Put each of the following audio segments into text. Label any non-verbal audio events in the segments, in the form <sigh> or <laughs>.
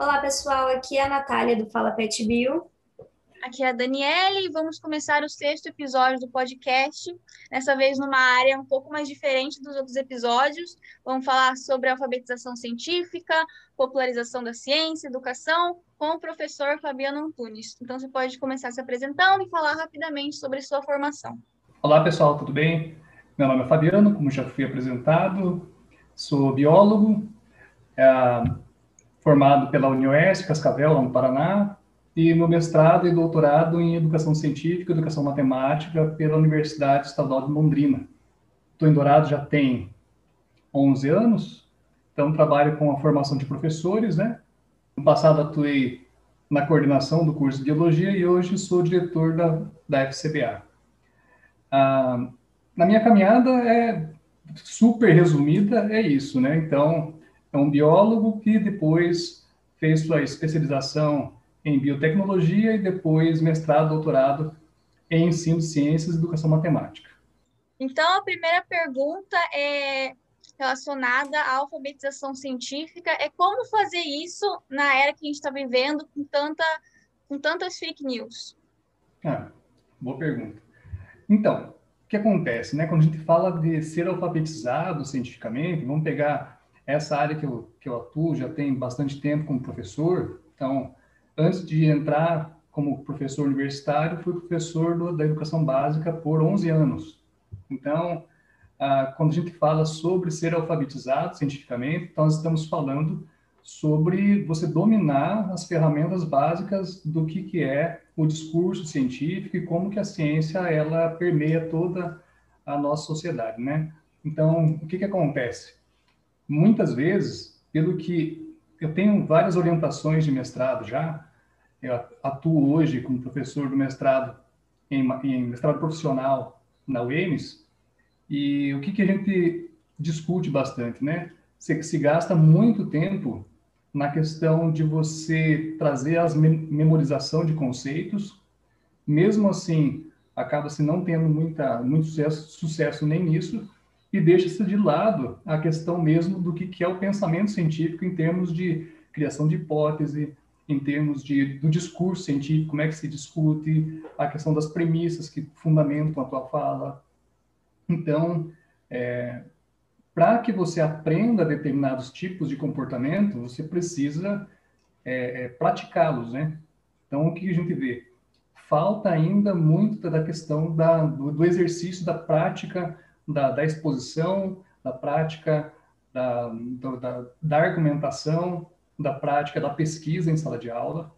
Olá, pessoal. Aqui é a Natália do Fala Pet Bio. Aqui é a Daniele e vamos começar o sexto episódio do podcast. Dessa vez numa área um pouco mais diferente dos outros episódios. Vamos falar sobre alfabetização científica, popularização da ciência, educação, com o professor Fabiano Antunes. Então você pode começar se apresentando e falar rapidamente sobre sua formação. Olá, pessoal, tudo bem? Meu nome é Fabiano, como já fui apresentado, sou biólogo, é, formado pela Unioeste, Cascavel, lá no Paraná, e meu mestrado e doutorado em Educação Científica e Educação Matemática pela Universidade Estadual de Londrina. Estou em Dourado já tem 11 anos, então trabalho com a formação de professores, né? No passado atuei na coordenação do curso de Biologia e hoje sou diretor da, da FCBA. Ah, na minha caminhada é super resumida, é isso, né? Então, é um biólogo que depois fez sua especialização em biotecnologia e depois mestrado, doutorado em ensino de ciências e educação matemática. Então, a primeira pergunta é relacionada à alfabetização científica, é como fazer isso na era que a gente está vivendo com, tanta, com tantas fake news? Ah, boa pergunta. Então, o que acontece, né? Quando a gente fala de ser alfabetizado cientificamente, vamos pegar essa área que eu, que eu atuo, já tem bastante tempo como professor, então, antes de entrar como professor universitário, fui professor do, da educação básica por 11 anos. Então, ah, quando a gente fala sobre ser alfabetizado cientificamente, então nós estamos falando sobre você dominar as ferramentas básicas do que, que é o discurso científico e como que a ciência ela permeia toda a nossa sociedade, né? Então, o que que acontece? Muitas vezes, pelo que eu tenho várias orientações de mestrado já, eu atuo hoje como professor do mestrado em, em mestrado profissional na UEMS, e o que que a gente discute bastante, né? Se, se gasta muito tempo na questão de você trazer as memorização de conceitos, mesmo assim, acaba-se não tendo muita, muito sucesso, sucesso nem nisso, e deixa-se de lado a questão mesmo do que, é o pensamento científico em termos de criação de hipótese, em termos de, do discurso científico, como é que se discute, a questão das premissas que fundamentam a tua fala. Então, é, para que você aprenda determinados tipos de comportamento, você precisa é, é, praticá-los, né? Então, o que a gente vê? Falta ainda muito da questão da, do, do exercício da prática, da, da, exposição, da prática, da, da, da argumentação, da prática da pesquisa em sala de aula.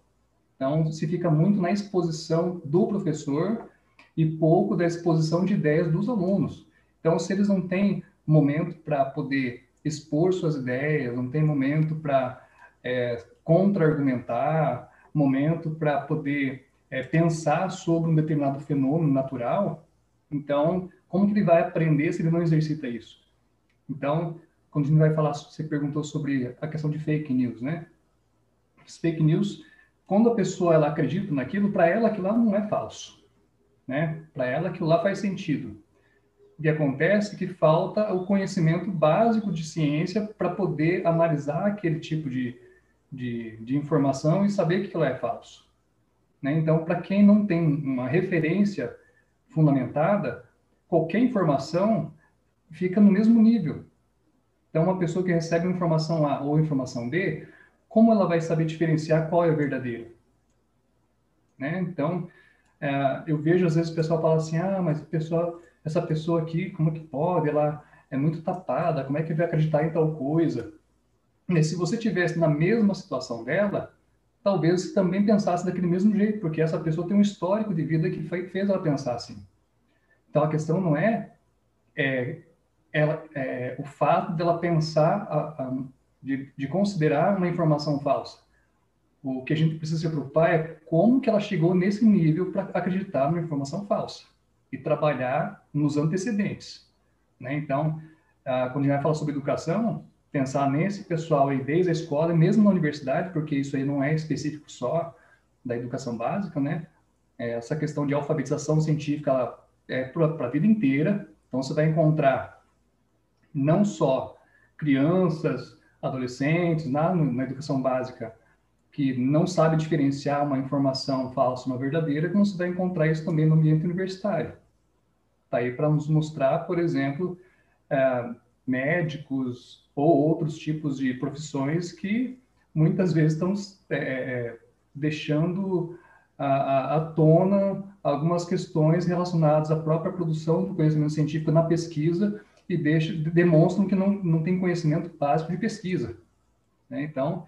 Então, se fica muito na exposição do professor e pouco da exposição de ideias dos alunos. Então, se eles não têm momento para poder expor suas ideias, não tem momento para é, contra-argumentar, momento para poder é, pensar sobre um determinado fenômeno natural. Então, como que ele vai aprender se ele não exercita isso? Então, quando a gente vai falar, você perguntou sobre a questão de fake news, né? As fake news, quando a pessoa ela acredita naquilo, para ela aquilo lá não é falso, né? Para ela aquilo lá faz sentido que acontece que falta o conhecimento básico de ciência para poder analisar aquele tipo de, de, de, informação e saber que aquilo é falso. Né? Então, para quem não tem uma referência fundamentada, qualquer informação fica no mesmo nível. Então, uma pessoa que recebe informação A ou informação B, como ela vai saber diferenciar qual é a verdadeira? Né? Então, é, eu vejo às vezes o pessoal fala assim, ah, mas o pessoal essa pessoa aqui, como é que pode? Ela é muito tapada, como é que vai acreditar em tal coisa? E se você tivesse na mesma situação dela, talvez também pensasse daquele mesmo jeito, porque essa pessoa tem um histórico de vida que fez ela pensar assim. Então a questão não é, é, ela, é o fato dela pensar, a, a, de, de considerar uma informação falsa. O que a gente precisa se preocupar é como que ela chegou nesse nível para acreditar numa informação falsa e trabalhar nos antecedentes. Né? Então, ah, quando a gente vai falar sobre educação, pensar nesse pessoal aí desde a escola mesmo na universidade, porque isso aí não é específico só da educação básica, né? É, essa questão de alfabetização científica ela é para a vida inteira. Então, você vai encontrar não só crianças, adolescentes, na, na educação básica, que não sabe diferenciar uma informação falsa uma verdadeira, como você vai encontrar isso também no ambiente universitário. Está aí para nos mostrar, por exemplo, é, médicos ou outros tipos de profissões que muitas vezes estão é, é deixando à, tona algumas questões relacionadas à própria produção do conhecimento científico na pesquisa e deixa, demonstram que não, não tem conhecimento básico de pesquisa. Né? Então,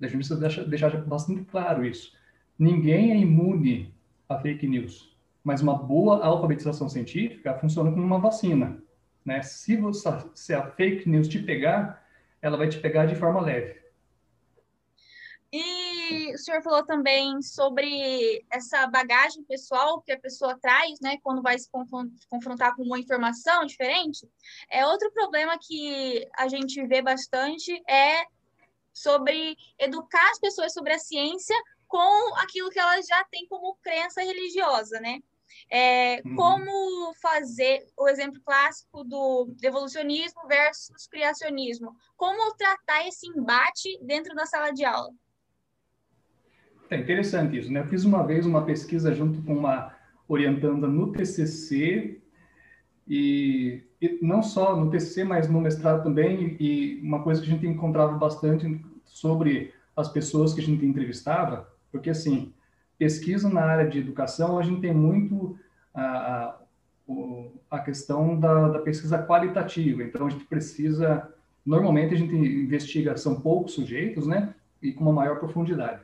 a gente precisa deixar, deixar bastante claro isso. Ninguém é imune a fake news, mas uma boa alfabetização científica funciona como uma vacina. Né? Se, você, se a fake news te pegar, ela vai te pegar de forma leve. E o senhor falou também sobre essa bagagem pessoal que a pessoa traz, né, quando vai se confrontar com uma informação diferente. É outro problema que a gente vê bastante é sobre educar as pessoas sobre a ciência com aquilo que elas já têm como crença religiosa, né? É, uhum. Como fazer o exemplo clássico do evolucionismo versus criacionismo? Como tratar esse embate dentro da sala de aula? É interessante isso, né? Eu fiz uma vez uma pesquisa junto com uma orientanda no TCC e, e, não só no TCC, mas no mestrado também. E uma coisa que a gente encontrava bastante sobre as pessoas que a gente entrevistava, porque assim, pesquisa na área de educação, a gente tem muito a, a, a questão da, da pesquisa qualitativa. Então, a gente precisa, normalmente a gente investiga, são poucos sujeitos, né? E com uma maior profundidade.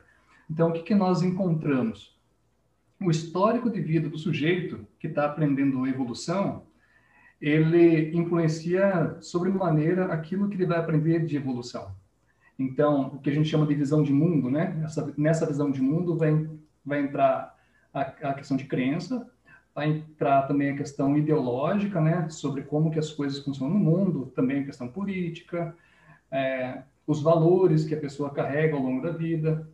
Então, o que, que nós encontramos? O histórico de vida do sujeito que está aprendendo evolução, ele influencia sobremaneira aquilo que ele vai aprender de evolução. Então, o que a gente chama de visão de mundo, né? Essa, nessa visão de mundo vai, vai entrar a, a, questão de crença, vai entrar também a questão ideológica, né? Sobre como que as coisas funcionam no mundo, também a questão política, é, os valores que a pessoa carrega ao longo da vida,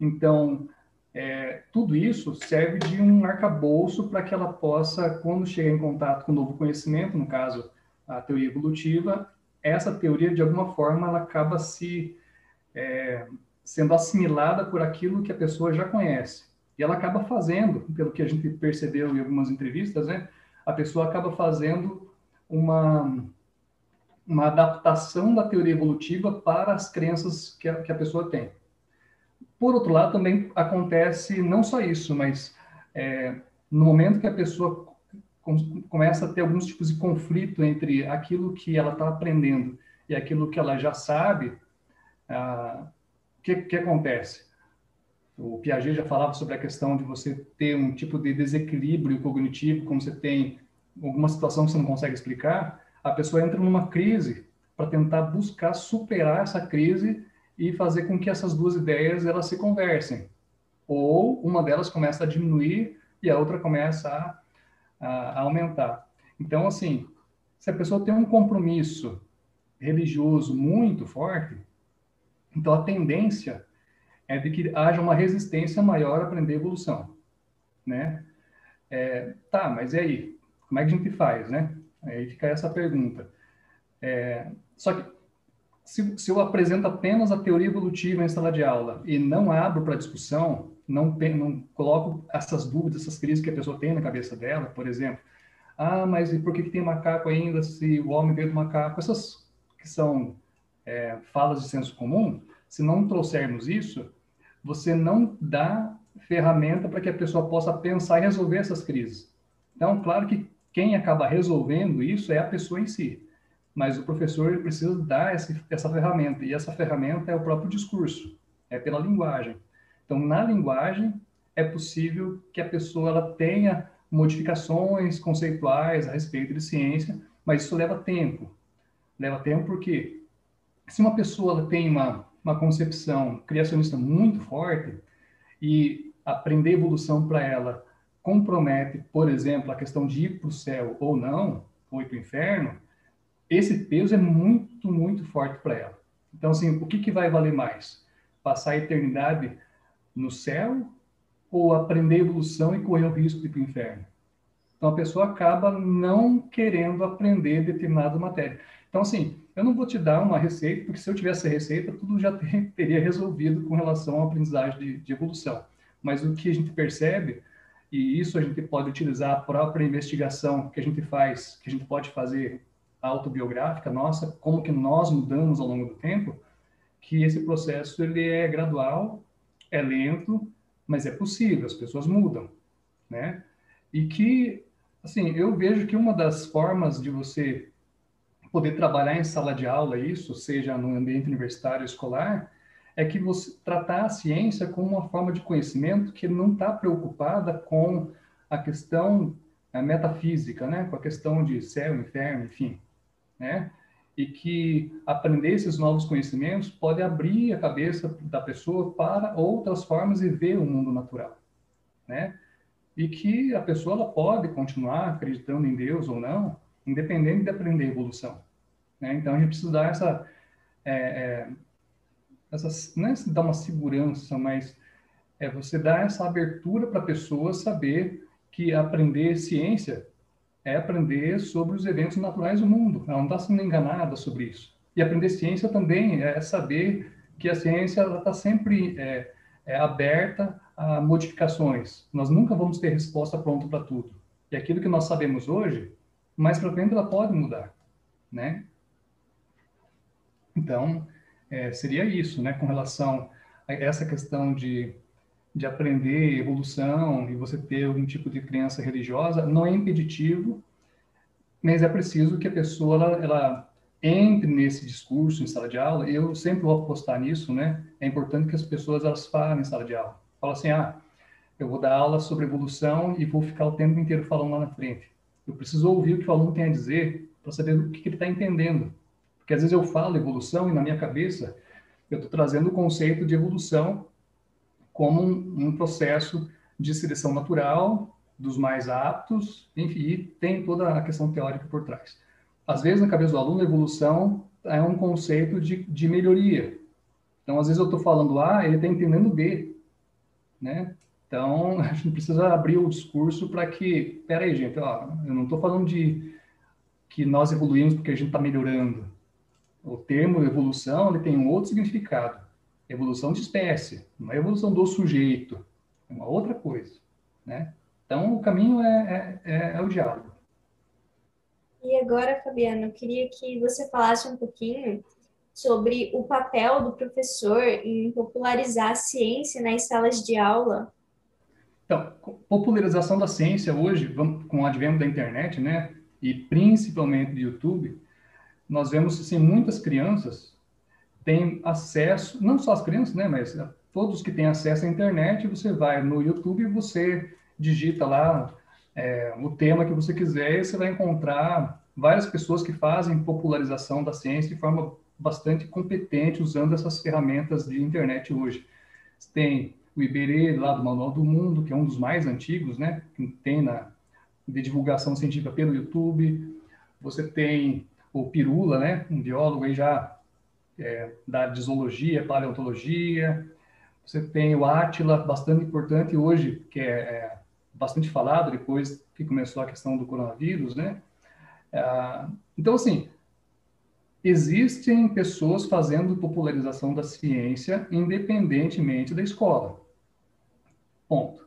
então, é, tudo isso serve de um arcabouço para que ela possa, quando chegar em contato com novo conhecimento, no caso, a teoria evolutiva, essa teoria, de alguma forma, ela acaba se é, sendo assimilada por aquilo que a pessoa já conhece. E ela acaba fazendo, pelo que a gente percebeu em algumas entrevistas, né? A pessoa acaba fazendo uma, uma adaptação da teoria evolutiva para as crenças que a, que a pessoa tem. Por outro lado, também acontece não só isso, mas é, no momento que a pessoa com, começa a ter alguns tipos de conflito entre aquilo que ela está aprendendo e aquilo que ela já sabe, o ah, que, que acontece? O Piaget já falava sobre a questão de você ter um tipo de desequilíbrio cognitivo, como você tem alguma situação que você não consegue explicar, a pessoa entra numa crise para tentar buscar superar essa crise e fazer com que essas duas ideias elas se conversem. Ou uma delas começa a diminuir e a outra começa a, a, aumentar. Então, assim, se a pessoa tem um compromisso religioso muito forte, então a tendência é de que haja uma resistência maior a aprender evolução, né? É, tá, mas e aí? Como é que a gente faz, né? Aí fica essa pergunta. É, só que se, se eu apresento apenas a teoria evolutiva em sala de aula e não abro para discussão, não, não coloco essas dúvidas, essas crises que a pessoa tem na cabeça dela, por exemplo, ah, mas por que, que tem macaco ainda se o homem veio do macaco? Essas que são é, falas de senso comum, se não trouxermos isso, você não dá ferramenta para que a pessoa possa pensar e resolver essas crises. Então, claro que quem acaba resolvendo isso é a pessoa em si mas o professor precisa dar essa, essa ferramenta, e essa ferramenta é o próprio discurso, é pela linguagem. Então, na linguagem, é possível que a pessoa ela tenha modificações conceituais a respeito de ciência, mas isso leva tempo. Leva tempo porque se uma pessoa tem uma, uma concepção criacionista muito forte e aprender evolução para ela compromete, por exemplo, a questão de ir para o céu ou não, ou ir para o inferno, esse peso é muito, muito forte para ela. Então, assim, o que, que vai valer mais? Passar a eternidade no céu ou aprender evolução e correr o risco de ir para o inferno? Então, a pessoa acaba não querendo aprender determinada matéria. Então, assim, eu não vou te dar uma receita, porque se eu tivesse a receita, tudo já <laughs> ter, teria resolvido com relação à aprendizagem de, de, evolução. Mas o que a gente percebe, e isso a gente pode utilizar a própria investigação que a gente faz, que a gente pode fazer autobiográfica nossa, como que nós mudamos ao longo do tempo, que esse processo ele é gradual, é lento, mas é possível, as pessoas mudam, né? E que, assim, eu vejo que uma das formas de você poder trabalhar em sala de aula isso, seja no ambiente universitário escolar, é que você tratar a ciência como uma forma de conhecimento que não está preocupada com a questão a metafísica, né, com a questão de céu, inferno, enfim, né, e que aprender esses novos conhecimentos pode abrir a cabeça da pessoa para outras formas de ver o mundo natural, né, e que a pessoa ela pode continuar acreditando em Deus ou não, independente de aprender evolução. Né? Então, a gente precisa dar essa, é, é, essa não é dar uma segurança, mas é você dar essa abertura para a pessoa saber que aprender ciência é aprender sobre os eventos naturais do mundo. Ela não está sendo enganada sobre isso. E aprender ciência também é saber que a ciência está sempre é, é aberta a modificações. Nós nunca vamos ter resposta pronta para tudo. E aquilo que nós sabemos hoje, mais para frente ela pode mudar, né? Então, é, seria isso, né, com relação a essa questão de, de aprender evolução e você ter algum tipo de crença religiosa, não é impeditivo, mas é preciso que a pessoa ela, ela entre nesse discurso em sala de aula. Eu sempre vou apostar nisso, né? É importante que as pessoas elas falem em sala de aula. Fala assim, ah, eu vou dar aula sobre evolução e vou ficar o tempo inteiro falando lá na frente. Eu preciso ouvir o que o aluno tem a dizer para saber o que, que ele está entendendo. Porque às vezes eu falo evolução e na minha cabeça eu estou trazendo o conceito de evolução como um, um, processo de seleção natural dos mais aptos, enfim, tem toda a questão teórica por trás. Às vezes, na cabeça do aluno, evolução é um conceito de, de melhoria. Então, às vezes eu estou falando A, ele está entendendo B, né? Então, <laughs> a gente precisa abrir o discurso para que, peraí, gente, ó, eu não estou falando de que nós evoluímos porque a gente está melhorando. O termo evolução ele tem um outro significado. Evolução de espécie, não é evolução do sujeito, é uma outra coisa, né? Então, o caminho é, é, é, é o diálogo. E agora, Fabiano, eu queria que você falasse um pouquinho sobre o papel do professor em popularizar a ciência nas salas de aula. Então, popularização da ciência hoje, com o advento da internet, né, e principalmente do YouTube, nós vemos assim muitas crianças têm acesso, não só as crianças, né, mas todos que têm acesso à internet, você vai no YouTube e você digita lá é, o tema que você quiser e você vai encontrar várias pessoas que fazem popularização da ciência de forma bastante competente usando essas ferramentas de internet hoje. Tem o Iberê lá do Manual do Mundo, que é um dos mais antigos, né, que tem na de divulgação científica pelo YouTube. Você tem o Pirula, né, um biólogo aí já é, da zoologia, paleontologia. Você tem o Átila, bastante importante hoje, que é, é, bastante falado depois que começou a questão do coronavírus, né? É, então, assim, existem pessoas fazendo popularização da ciência independentemente da escola. Ponto.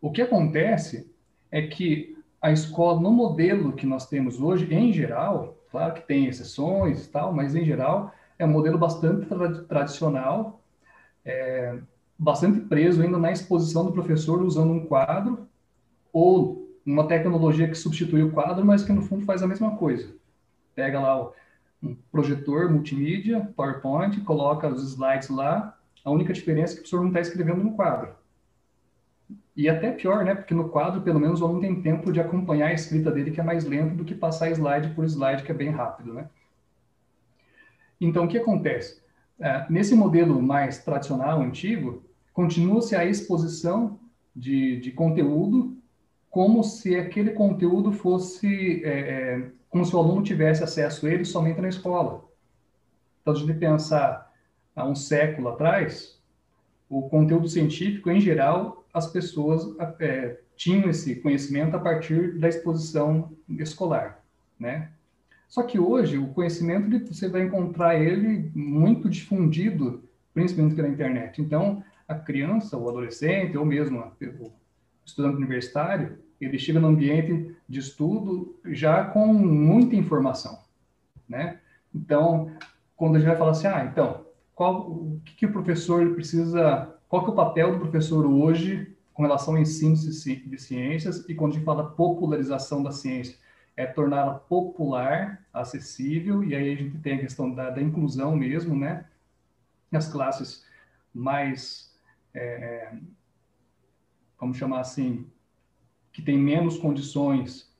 O que acontece é que a escola, no modelo que nós temos hoje, em geral, Claro que tem exceções e tal, mas em geral é um modelo bastante tra tradicional, é, bastante preso ainda na exposição do professor usando um quadro ou uma tecnologia que substitui o quadro, mas que no fundo faz a mesma coisa. Pega lá um projetor multimídia, PowerPoint, coloca os slides lá, a única diferença é que o professor não está escrevendo no quadro. E até pior, né? Porque no quadro, pelo menos, o aluno tem tempo de acompanhar a escrita dele, que é mais lento do que passar slide por slide, que é bem rápido, né? Então, o que acontece? É, nesse modelo mais tradicional, antigo, continua-se a exposição de, de, conteúdo como se aquele conteúdo fosse, é, é, como se o aluno tivesse acesso a ele somente na escola. Então, a gente pensar há um século atrás, o conteúdo científico, em geral, as pessoas é, tinham esse conhecimento a partir da exposição escolar, né? Só que hoje o conhecimento você vai encontrar ele muito difundido, principalmente pela internet. Então, a criança, o adolescente, ou mesmo o estudante universitário, ele chega no ambiente de estudo já com muita informação, né? Então, quando a gente vai falar assim, ah, então, qual, o que, que o professor precisa, qual que é o papel do professor hoje com relação ao ensino de ciências e quando a gente fala popularização da ciência, é torná-la popular, acessível, e aí a gente tem a questão da, da inclusão mesmo, né? As classes mais, é, vamos chamar assim, que tem menos condições,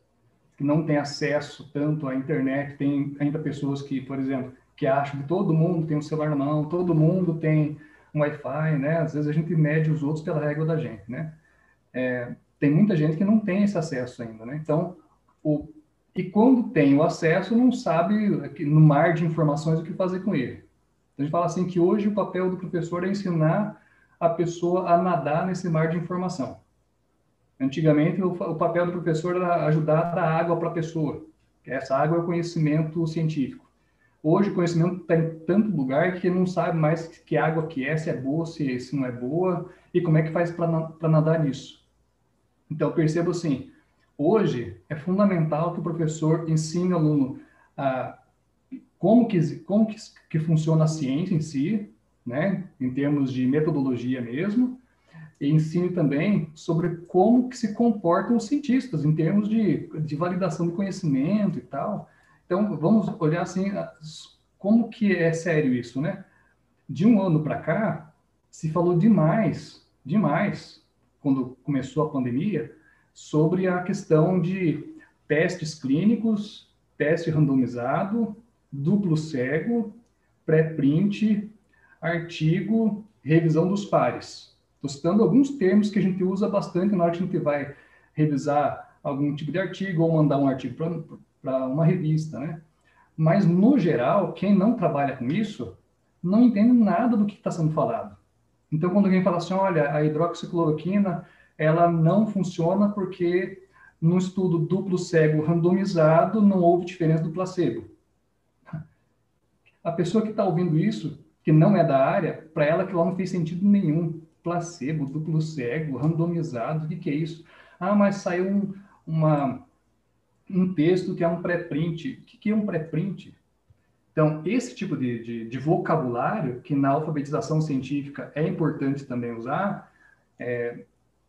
que não tem acesso tanto à internet, tem ainda pessoas que, por exemplo, que acham que todo mundo tem um celular na mão, todo mundo tem um Wi-Fi, né? Às vezes a gente mede os outros pela régua da gente, né? É, tem muita gente que não tem esse acesso ainda, né? Então, o, e quando tem o acesso, não sabe no mar de informações o que fazer com ele. Então, a gente fala assim que hoje o papel do professor é ensinar a pessoa a nadar nesse mar de informação. Antigamente, o, o papel do professor era ajudar a dar água para a pessoa. Essa água é o conhecimento científico. Hoje o conhecimento está em tanto lugar que não sabe mais que água que é, se é boa, se, se não é boa, e como é que faz para nadar nisso. Então, percebo assim, hoje é fundamental que o professor ensine o aluno a como que, como que, que funciona a ciência em si, né, em termos de metodologia mesmo, e ensine também sobre como que se comportam os cientistas em termos de, de validação de conhecimento e tal. Então, vamos olhar assim, como que é sério isso, né? De um ano para cá, se falou demais, demais, quando começou a pandemia, sobre a questão de testes clínicos, teste randomizado, duplo cego, pré-print, artigo, revisão dos pares. Estou citando alguns termos que a gente usa bastante na hora que a gente vai revisar algum tipo de artigo ou mandar um artigo para uma revista, né? Mas, no geral, quem não trabalha com isso não entende nada do que está sendo falado. Então, quando alguém fala assim, olha, a hidroxicloroquina, ela não funciona porque no estudo duplo cego randomizado não houve diferença do placebo. A pessoa que está ouvindo isso, que não é da área, para ela que lá não fez sentido nenhum placebo, duplo cego, randomizado, o que, que é isso? Ah, mas saiu um, uma, um texto que é um pré-print. O que, que é um pré-print? Então, esse tipo de, de, de, vocabulário, que na alfabetização científica é importante também usar, é,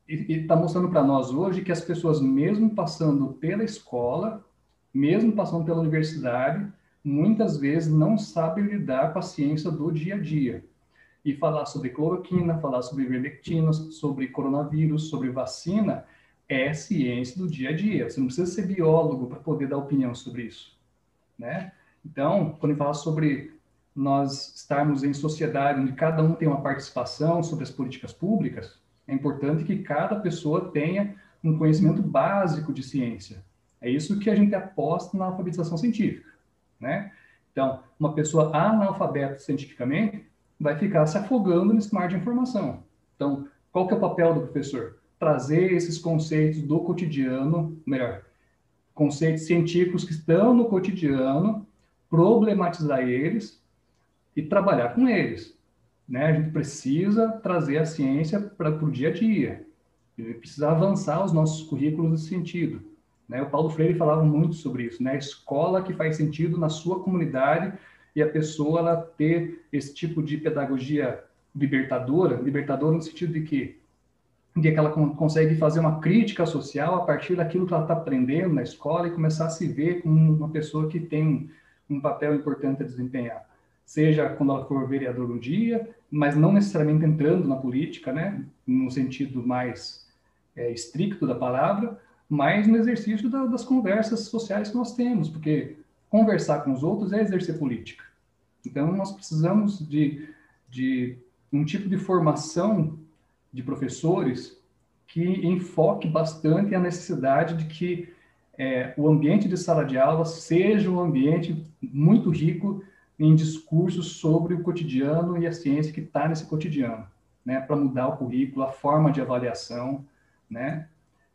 está mostrando para nós hoje que as pessoas, mesmo passando pela escola, mesmo passando pela universidade, muitas vezes não sabem lidar com a ciência do dia a dia e falar sobre cloroquina, falar sobre ivermectina, sobre coronavírus, sobre vacina, é ciência do dia a dia. Você não precisa ser biólogo para poder dar opinião sobre isso, né? Então, quando fala sobre nós estarmos em sociedade onde cada um tem uma participação sobre as políticas públicas, é importante que cada pessoa tenha um conhecimento básico de ciência. É isso que a gente aposta na alfabetização científica, né? Então, uma pessoa analfabeta cientificamente, vai ficar se afogando nesse mar de informação. Então, qual que é o papel do professor? Trazer esses conceitos do cotidiano, melhor, conceitos científicos que estão no cotidiano, problematizar eles e trabalhar com eles. Né? A gente precisa trazer a ciência para o dia a dia. Gente precisa avançar os nossos currículos nesse sentido. Né? O Paulo Freire falava muito sobre isso, né? A escola que faz sentido na sua comunidade e a pessoa ela ter esse tipo de pedagogia libertadora, libertadora no sentido de que, de que ela consegue fazer uma crítica social a partir daquilo que ela está aprendendo na escola e começar a se ver como uma pessoa que tem um papel importante a desempenhar. Seja quando ela for vereador um dia, mas não necessariamente entrando na política, né, no sentido mais é, estricto da palavra, mas no exercício da, das conversas sociais que nós temos, porque conversar com os outros é exercer política. Então, nós precisamos de, de um tipo de formação de professores que enfoque bastante a necessidade de que é, o ambiente de sala de aula seja um ambiente muito rico em discursos sobre o cotidiano e a ciência que está nesse cotidiano, né, para mudar o currículo, a forma de avaliação, né,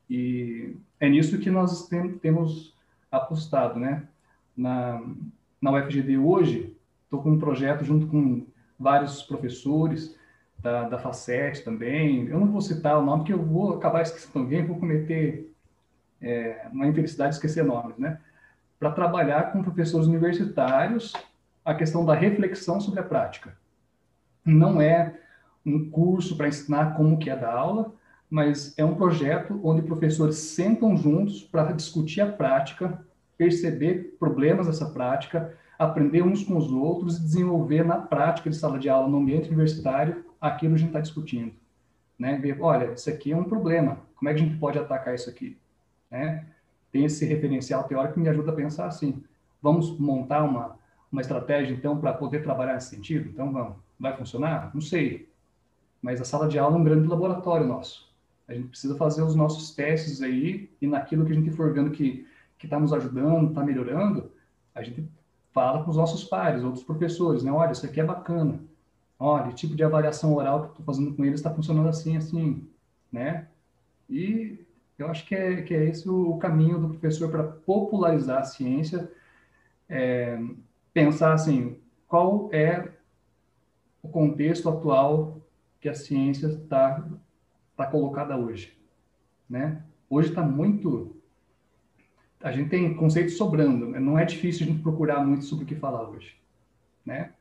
e é nisso que nós tem, temos apostado, né, na, na UFGD hoje, estou com um projeto junto com vários professores da, da Facet também. Eu não vou citar o nome, porque eu vou acabar esquecendo alguém, vou cometer é, uma infelicidade de esquecer nomes, né? Para trabalhar com professores universitários a questão da reflexão sobre a prática. Não é um curso para ensinar como que é dar aula, mas é um projeto onde professores sentam juntos para discutir a prática, perceber problemas dessa prática, aprender uns com os outros e desenvolver na prática de sala de aula, no ambiente universitário, aquilo que a gente está discutindo. Né? Ver, olha, isso aqui é um problema, como é que a gente pode atacar isso aqui? Né? Tem esse referencial teórico que me ajuda a pensar assim, vamos montar uma, uma estratégia, então, para poder trabalhar nesse sentido? Então, vamos. Vai funcionar? Não sei. Mas a sala de aula é um grande laboratório nosso. A gente precisa fazer os nossos testes aí e naquilo que a gente for vendo que está nos ajudando, está melhorando, a gente fala com os nossos pares, outros professores, né? Olha, isso aqui é bacana. Olha, o tipo de avaliação oral que estou fazendo com eles está funcionando assim, assim, né? E eu acho que é, que é esse o, caminho do professor para popularizar a ciência, é, pensar assim, qual é o contexto atual que a ciência está tá colocada hoje, né? Hoje está muito a gente tem conceitos sobrando, né? não é difícil a gente procurar muito sobre o que falar hoje, né?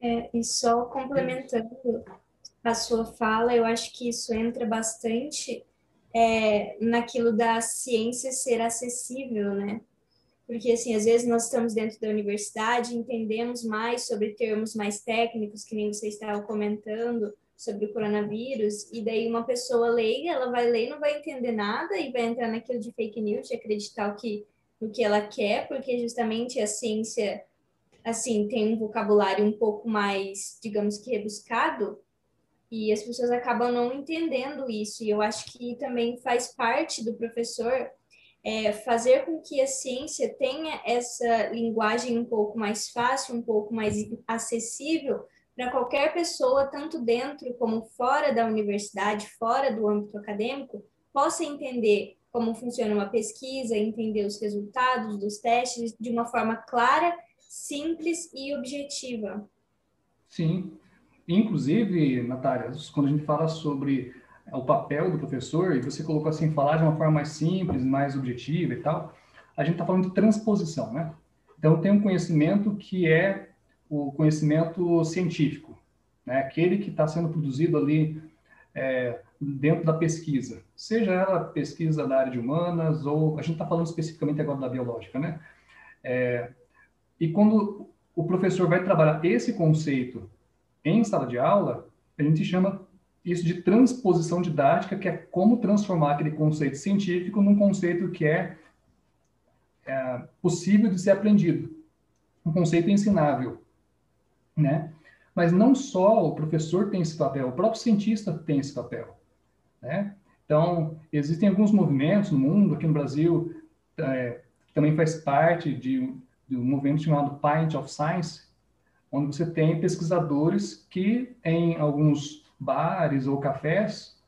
É, e só complementando a sua fala, eu acho que isso entra bastante é, naquilo da ciência ser acessível, né? Porque, assim, às vezes nós estamos dentro da universidade, entendemos mais sobre termos mais técnicos, que nem você estava comentando, sobre o coronavírus, e daí uma pessoa leiga, ela vai ler não vai entender nada e vai entrar naquilo de fake news, de acreditar o que, o que ela quer, porque justamente a ciência, assim, tem um vocabulário um pouco mais, digamos que rebuscado, e as pessoas acabam não entendendo isso, e eu acho que também faz parte do professor é, fazer com que a ciência tenha essa linguagem um pouco mais fácil, um pouco mais acessível, para qualquer pessoa, tanto dentro como fora da universidade, fora do âmbito acadêmico, possa entender como funciona uma pesquisa, entender os resultados dos testes de uma forma clara, simples e objetiva. Sim. Inclusive, Natália, quando a gente fala sobre o papel do professor, e você colocou assim, falar de uma forma mais simples, mais objetiva e tal, a gente está falando de transposição, né? Então, tem um conhecimento que é o conhecimento científico, né? aquele que está sendo produzido ali é, dentro da pesquisa, seja ela pesquisa da área de humanas ou a gente está falando especificamente agora da biológica, né? É, e quando o professor vai trabalhar esse conceito em sala de aula, a gente chama isso de transposição didática, que é como transformar aquele conceito científico num conceito que é, é possível de ser aprendido, um conceito ensinável né? Mas não só o professor tem esse papel, o próprio cientista tem esse papel, né? Então, existem alguns movimentos no mundo, aqui no Brasil, é, também faz parte de, de um movimento chamado Pint of Science, onde você tem pesquisadores que, em alguns bares ou cafés,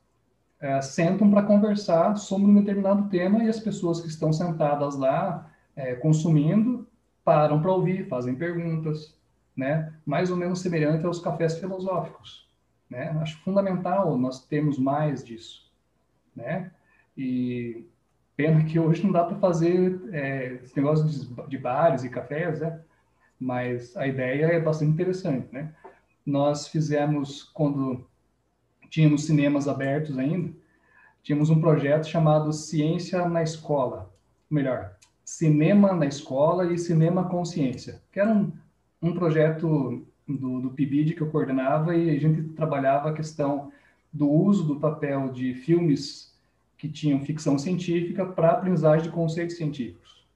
é, sentam para conversar sobre um determinado tema e as pessoas que estão sentadas lá é, consumindo param para ouvir, fazem perguntas, né? mais ou menos semelhante aos cafés filosóficos. Né? Acho fundamental nós termos mais disso. Né? E pena que hoje não dá para fazer é, esse negócio de, de, bares e cafés, né? mas a ideia é bastante interessante. Né? Nós fizemos, quando tínhamos cinemas abertos ainda, tínhamos um projeto chamado Ciência na Escola, melhor, Cinema na Escola e Cinema Consciência, que eram um projeto do, do PIBID que eu coordenava e a gente trabalhava a questão do uso do papel de filmes que tinham ficção científica para aprendizagem de conceitos científicos.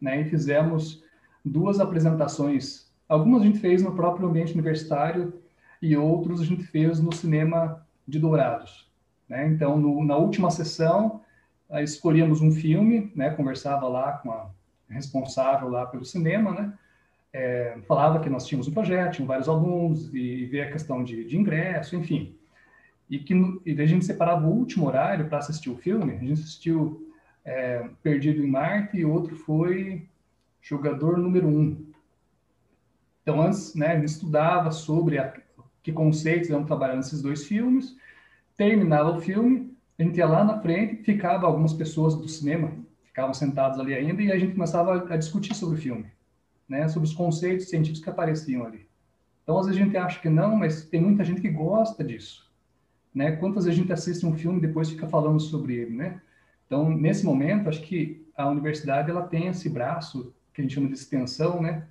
Né? E fizemos duas apresentações. Algumas a gente fez no próprio ambiente universitário e outros a gente fez no cinema de Dourados. Né? Então, no, na última sessão, escolhíamos um filme, né? conversava lá com a responsável lá pelo cinema, né? é, falava que nós tínhamos um projeto, tinham vários alunos, e, e ver a questão de, de ingresso, enfim. E que e a gente separava o último horário para assistir o filme. A gente assistiu é, Perdido em Marte e outro foi. jogador número um. Então, antes, né, a gente estudava sobre a, que conceitos iam trabalhar nesses dois filmes, terminava o filme, a gente ia lá na frente, ficava algumas pessoas do cinema, ficavam sentadas ali ainda, e a gente começava a discutir sobre o filme, né, sobre os conceitos científicos que apareciam ali. Então, às vezes a gente acha que não, mas tem muita gente que gosta disso. Né? Quantas vezes a gente assiste um filme e depois fica falando sobre ele, né? Então, nesse momento, acho que a universidade ela tem esse braço que a gente chama de extensão, né,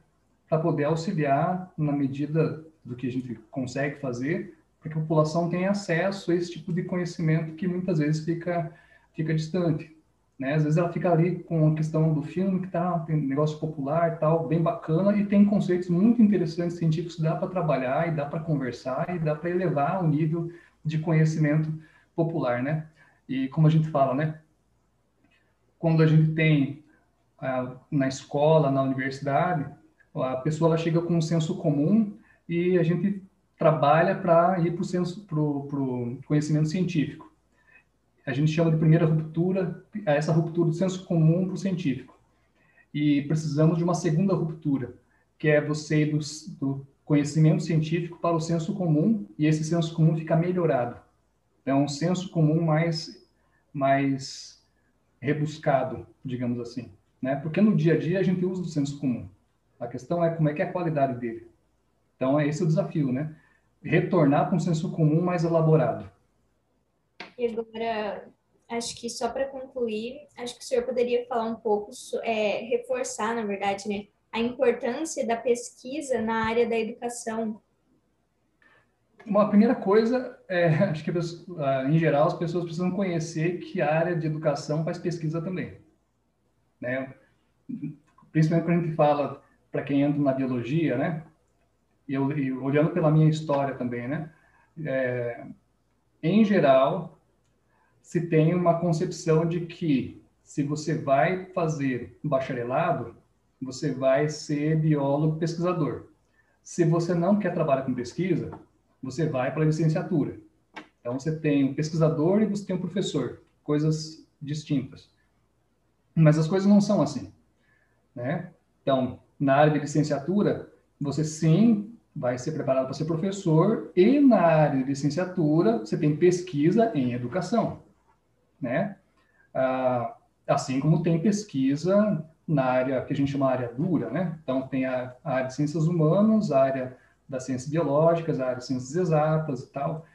para poder auxiliar na medida do que a gente consegue fazer, para que a população tenha acesso a esse tipo de conhecimento que muitas vezes fica fica distante, né? Às vezes ela fica ali com a questão do filme que tá tem negócio popular, tal, bem bacana e tem conceitos muito interessantes científicos que dá para trabalhar e dá para conversar e dá para elevar o nível de conhecimento popular, né? E como a gente fala, né? Quando a gente tem ah, na escola, na universidade, a pessoa ela chega com um senso comum e a gente trabalha para ir para o conhecimento científico. A gente chama de primeira ruptura, essa ruptura do senso comum para o científico. E precisamos de uma segunda ruptura, que é você ir do, do conhecimento científico para o senso comum, e esse senso comum fica melhorado. É um senso comum mais, mais rebuscado, digamos assim. Né? Porque no dia a dia a gente usa o senso comum. A questão é como é que é a qualidade dele. Então, é esse o desafio, né? Retornar para um senso comum mais elaborado. E agora, acho que só para concluir, acho que o senhor poderia falar um pouco, é, reforçar, na verdade, né, a importância da pesquisa na área da educação? Uma primeira coisa, é, <laughs> acho que em geral as pessoas precisam conhecer que a área de educação faz pesquisa também, né? Principalmente quando a gente fala para quem entra na biologia, né? Eu, olhando pela minha história também, né? É, em geral, se tem uma concepção de que se você vai fazer bacharelado, você vai ser biólogo pesquisador. Se você não quer trabalhar com pesquisa, você vai para a licenciatura. Então, você tem um pesquisador e você tem um professor, coisas distintas. Mas as coisas não são assim, né? Então, na área de licenciatura, você sim vai ser preparado para ser professor e na área de licenciatura você tem pesquisa em educação, né? Ah, assim como tem pesquisa na área que a gente chama área dura, né? Então, tem a, a área de ciências humanas, a área das ciências biológicas, a área de ciências exatas e tal.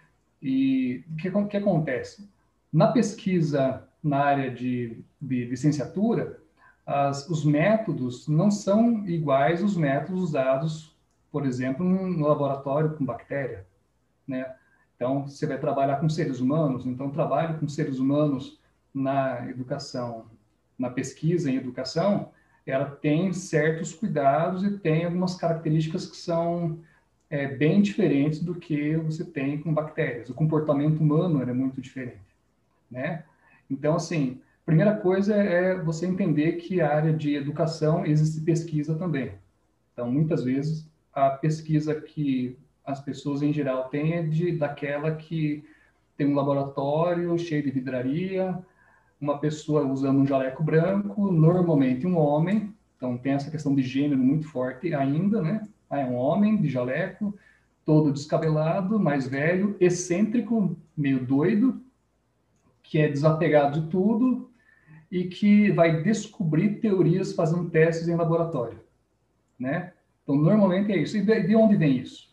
E o que, que acontece? Na pesquisa na área de, de licenciatura, as, os métodos não são iguais aos métodos usados, por exemplo, no laboratório com bactéria, né? Então, você vai trabalhar com seres humanos, então trabalho com seres humanos na educação na pesquisa em educação, ela tem certos cuidados e tem algumas características que são é, bem diferentes do que você tem com bactérias. O comportamento humano é muito diferente, né? Então, assim, primeira coisa é você entender que a área de educação existe pesquisa também. Então, muitas vezes, a pesquisa que as pessoas em geral têm é de, daquela que tem um laboratório cheio de vidraria, uma pessoa usando um jaleco branco, normalmente um homem, então tem essa questão de gênero muito forte ainda, né? Ah, é um homem de jaleco, todo descabelado, mais velho, excêntrico, meio doido, que é desapegado de tudo e que vai descobrir teorias fazendo testes em laboratório, né? Então, normalmente é isso. E de, de onde vem isso?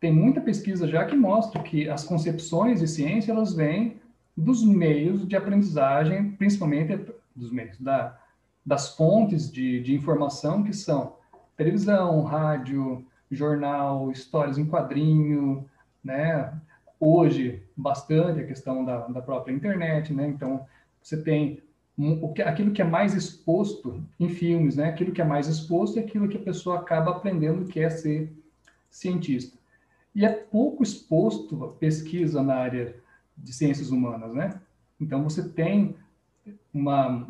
Tem muita pesquisa já que mostra que as concepções de ciência, elas vêm dos meios de aprendizagem, principalmente dos meios, da, das fontes de, de informação que são televisão, rádio, jornal, histórias em quadrinho, né? Hoje, bastante a questão da, da própria internet, né? Então, você tem aquilo que é mais exposto em filmes, né? Aquilo que é mais exposto é aquilo que a pessoa acaba aprendendo que é ser cientista. E é pouco exposto a pesquisa na área de ciências humanas, né? Então você tem uma,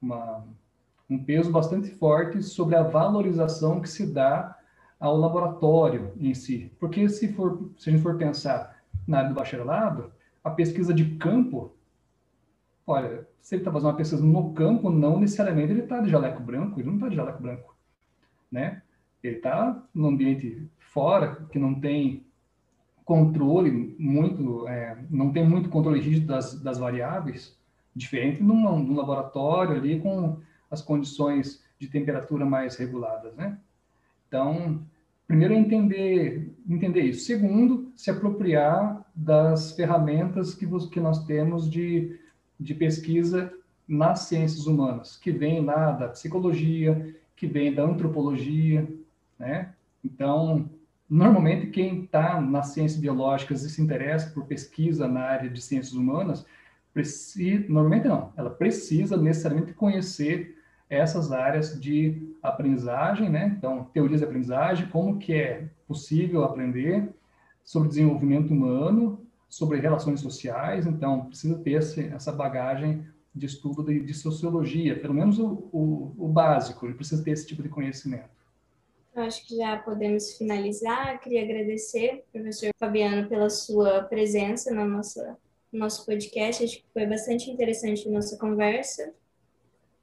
uma, um peso bastante forte sobre a valorização que se dá ao laboratório em si, porque se for se a gente for pensar na área do bacharelado, a pesquisa de campo olha, se ele está fazendo uma pesquisa no campo, não necessariamente ele está de jaleco branco, ele não está de jaleco branco, né? Ele está no ambiente fora, que não tem controle muito, é, não tem muito controle rígido das, das variáveis, diferente de um laboratório ali com as condições de temperatura mais reguladas, né? Então, primeiro é entender, entender isso. Segundo, se apropriar das ferramentas que, que nós temos de, de pesquisa nas ciências humanas, que vem lá da psicologia, que vem da antropologia, né? Então, normalmente quem está nas ciências biológicas e se interessa por pesquisa na área de ciências humanas, precisa, normalmente não, ela precisa necessariamente conhecer essas áreas de aprendizagem, né? Então, teorias de aprendizagem, como que é possível aprender sobre desenvolvimento humano, sobre relações sociais, então precisa ter esse, essa bagagem de estudo de, de sociologia, pelo menos o, o, o, básico, ele precisa ter esse tipo de conhecimento. Eu acho que já podemos finalizar. queria agradecer, professor Fabiano, pela sua presença na nossa no nosso podcast. Acho que foi bastante interessante a nossa conversa.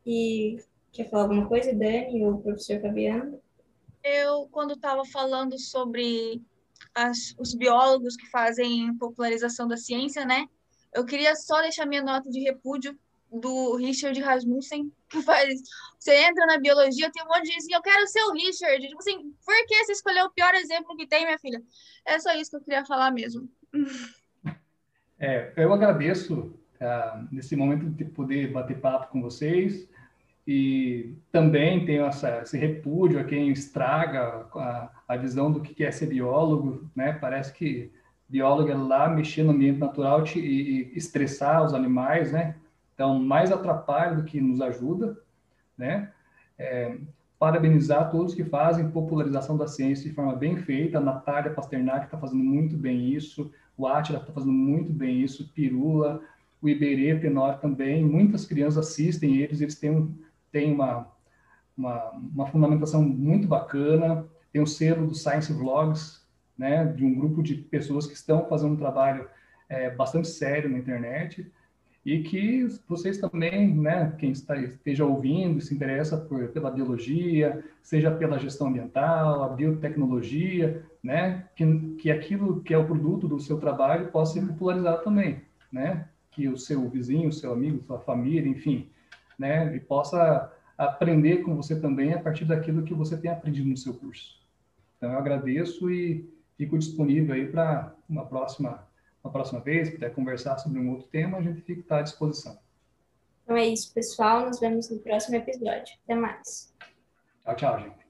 E quer falar alguma coisa, Dani ou o professor Fabiano? Eu, quando estava falando sobre as, os biólogos que fazem popularização da ciência, né? Eu queria só deixar minha nota de repúdio do Richard Rasmussen, <laughs> que faz. Você entra na biologia, tem um monte de gente assim, eu quero ser o Richard. Tipo assim, por que você escolheu o pior exemplo que tem, minha filha? É só isso que eu queria falar mesmo. <laughs> É, eu agradeço uh, nesse momento de poder bater papo com vocês e também tenho essa, esse repúdio a quem estraga a, a visão do que é ser biólogo, né? Parece que biólogo é lá mexer no ambiente natural e, e estressar os animais, né? Então, mais atrapalha do que nos ajuda, né? É, parabenizar todos que fazem popularização da ciência de forma bem feita. A Natália Pasternak está fazendo muito bem isso, o Atila está fazendo muito bem isso, Pirula, o Iberê, Tenor também. Muitas crianças assistem eles, eles têm tem uma, uma, uma, fundamentação muito bacana, tem o selo do Science Vlogs, né, de um grupo de pessoas que estão fazendo um trabalho é, bastante sério na internet e que vocês também, né, quem está, esteja ouvindo, se interessa por, pela biologia, seja pela gestão ambiental, a biotecnologia, né, que, que aquilo que é o produto do seu trabalho possa ser popularizado também, né, que o seu vizinho, o seu amigo, sua família, enfim, né? E possa aprender com você também a partir daquilo que você tem aprendido no seu curso. Então, eu agradeço e fico disponível aí para uma próxima, uma próxima vez, puder conversar sobre um outro tema, a gente fica à disposição. Então é isso, pessoal. Nos vemos no próximo episódio. Até mais. Tchau, tchau, gente.